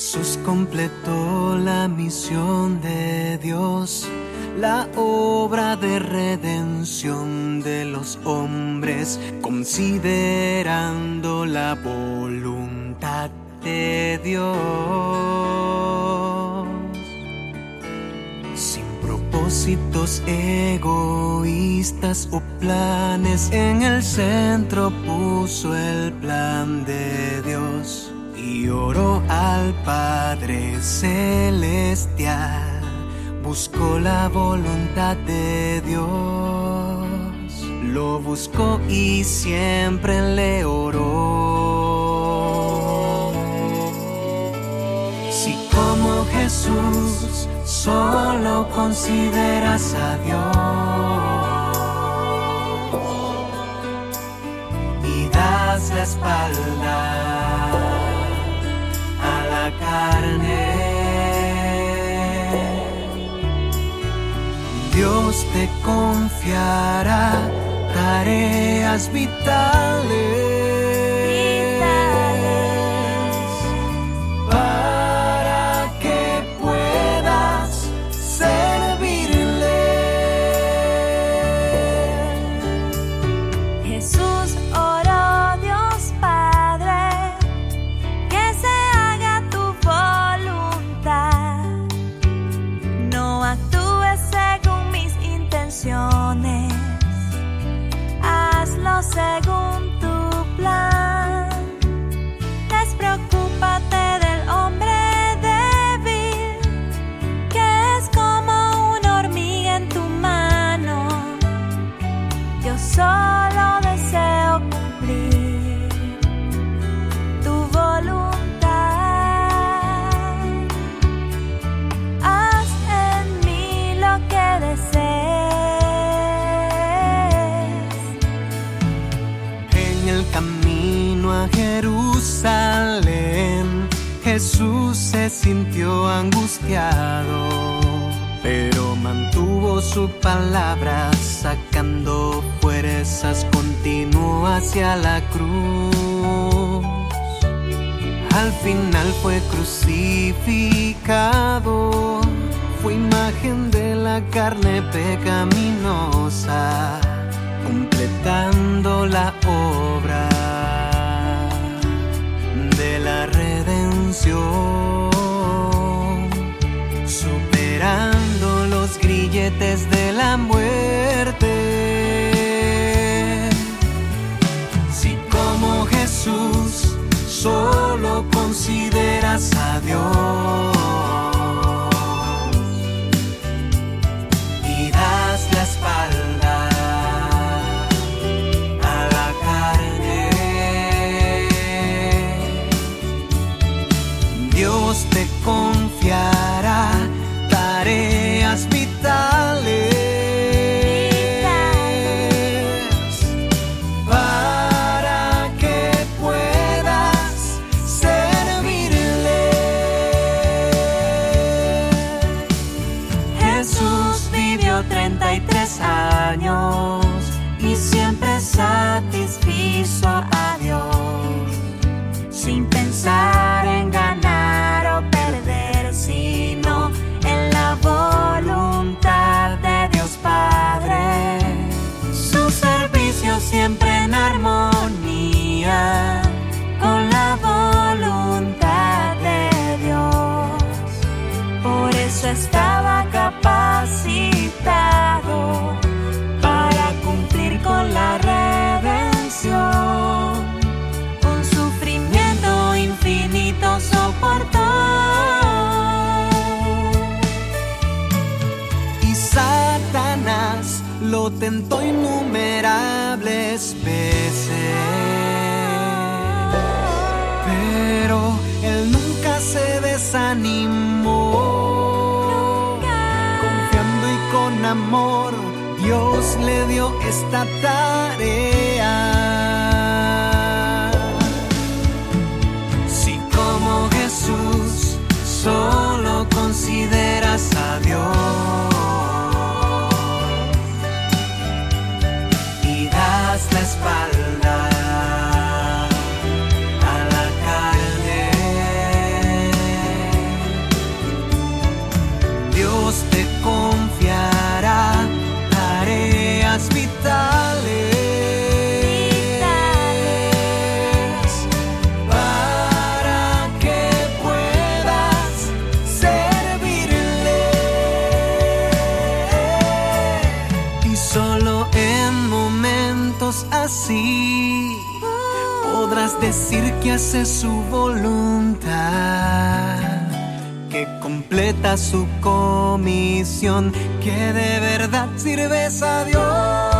Jesús completó la misión de Dios, la obra de redención de los hombres, considerando la voluntad de Dios. Sin propósitos egoístas o planes, en el centro puso el plan de Dios y oró al Padre Celestial, buscó la voluntad de Dios, lo buscó y siempre le oró. Si como Jesús solo consideras a Dios y das la espalda Te confiará tareas vitales. Sintió angustiado, pero mantuvo su palabra, sacando fuerzas, continuó hacia la cruz. Al final fue crucificado, fue imagen de la carne pecaminosa, completando la obra grilletes de la muerte. Si como Jesús solo consideras a Dios y das la espalda. Dios te confiará tareas lo tentó innumerables veces. Pero él nunca se desanimó. Confiando y con amor, Dios le dio esta tarea. Así podrás decir que hace su voluntad, que completa su comisión, que de verdad sirves a Dios.